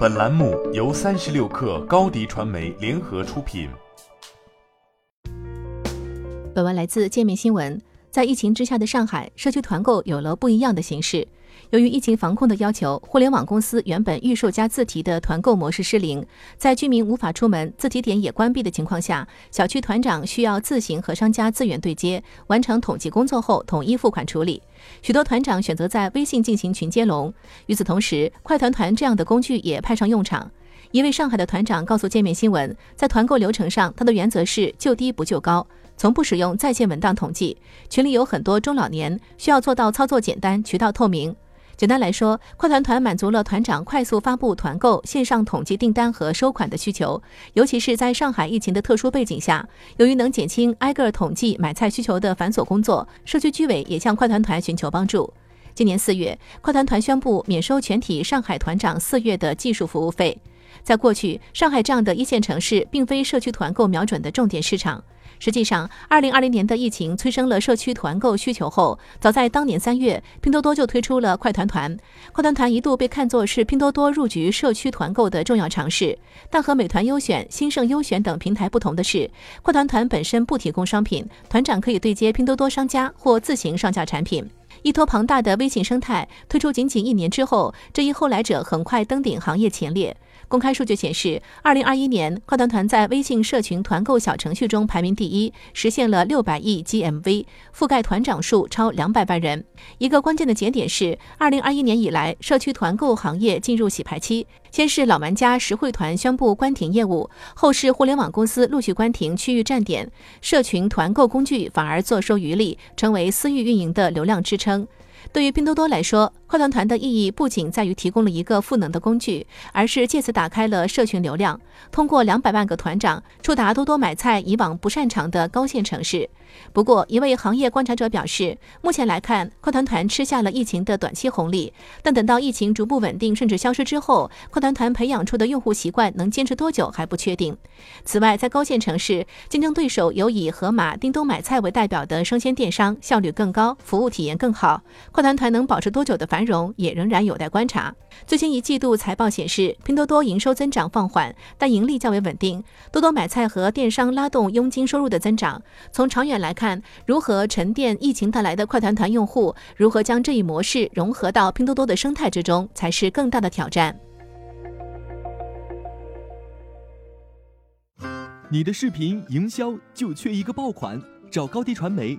本栏目由三十六氪高低传媒联合出品。本文来自界面新闻。在疫情之下的上海，社区团购有了不一样的形式。由于疫情防控的要求，互联网公司原本预售加自提的团购模式失灵，在居民无法出门、自提点也关闭的情况下，小区团长需要自行和商家资源对接，完成统计工作后统一付款处理。许多团长选择在微信进行群接龙。与此同时，快团团这样的工具也派上用场。一位上海的团长告诉界面新闻，在团购流程上，他的原则是就低不就高。从不使用在线文档统计，群里有很多中老年，需要做到操作简单、渠道透明。简单来说，快团团满足了团长快速发布团购、线上统计订单和收款的需求。尤其是在上海疫情的特殊背景下，由于能减轻挨个统计买菜需求的繁琐工作，社区居委也向快团团寻求帮助。今年四月，快团团宣布免收全体上海团长四月的技术服务费。在过去，上海这样的一线城市并非社区团购瞄准的重点市场。实际上，二零二零年的疫情催生了社区团购需求后，早在当年三月，拼多多就推出了快团团。快团团一度被看作是拼多多入局社区团购的重要尝试。但和美团优选、新盛优选等平台不同的是，快团团本身不提供商品，团长可以对接拼多多商家或自行上架产品。依托庞大的微信生态，推出仅仅一年之后，这一后来者很快登顶行业前列。公开数据显示，二零二一年快团团在微信社群团购小程序中排名第一，实现了六百亿 GMV，覆盖团长数超两百万人。一个关键的节点是，二零二一年以来，社区团购行业进入洗牌期。先是老玩家实惠团宣布关停业务，后是互联网公司陆续关停区域站点，社群团购工具反而坐收渔利，成为私域运营的流量支撑。对于拼多多来说，快团团的意义不仅在于提供了一个赋能的工具，而是借此打开了社群流量，通过两百万个团长触达多多买菜以往不擅长的高线城市。不过，一位行业观察者表示，目前来看，快团团吃下了疫情的短期红利，但等到疫情逐步稳定甚至消失之后，快团团培养出的用户习惯能坚持多久还不确定。此外，在高线城市，竞争对手有以盒马、叮咚买菜为代表的生鲜电商，效率更高，服务体验更好。快团团能保持多久的繁？荣也仍然有待观察。最新一季度财报显示，拼多多营收增长放缓，但盈利较为稳定。多多买菜和电商拉动佣金收入的增长。从长远来看，如何沉淀疫情带来的快团团用户，如何将这一模式融合到拼多多的生态之中，才是更大的挑战。你的视频营销就缺一个爆款，找高低传媒，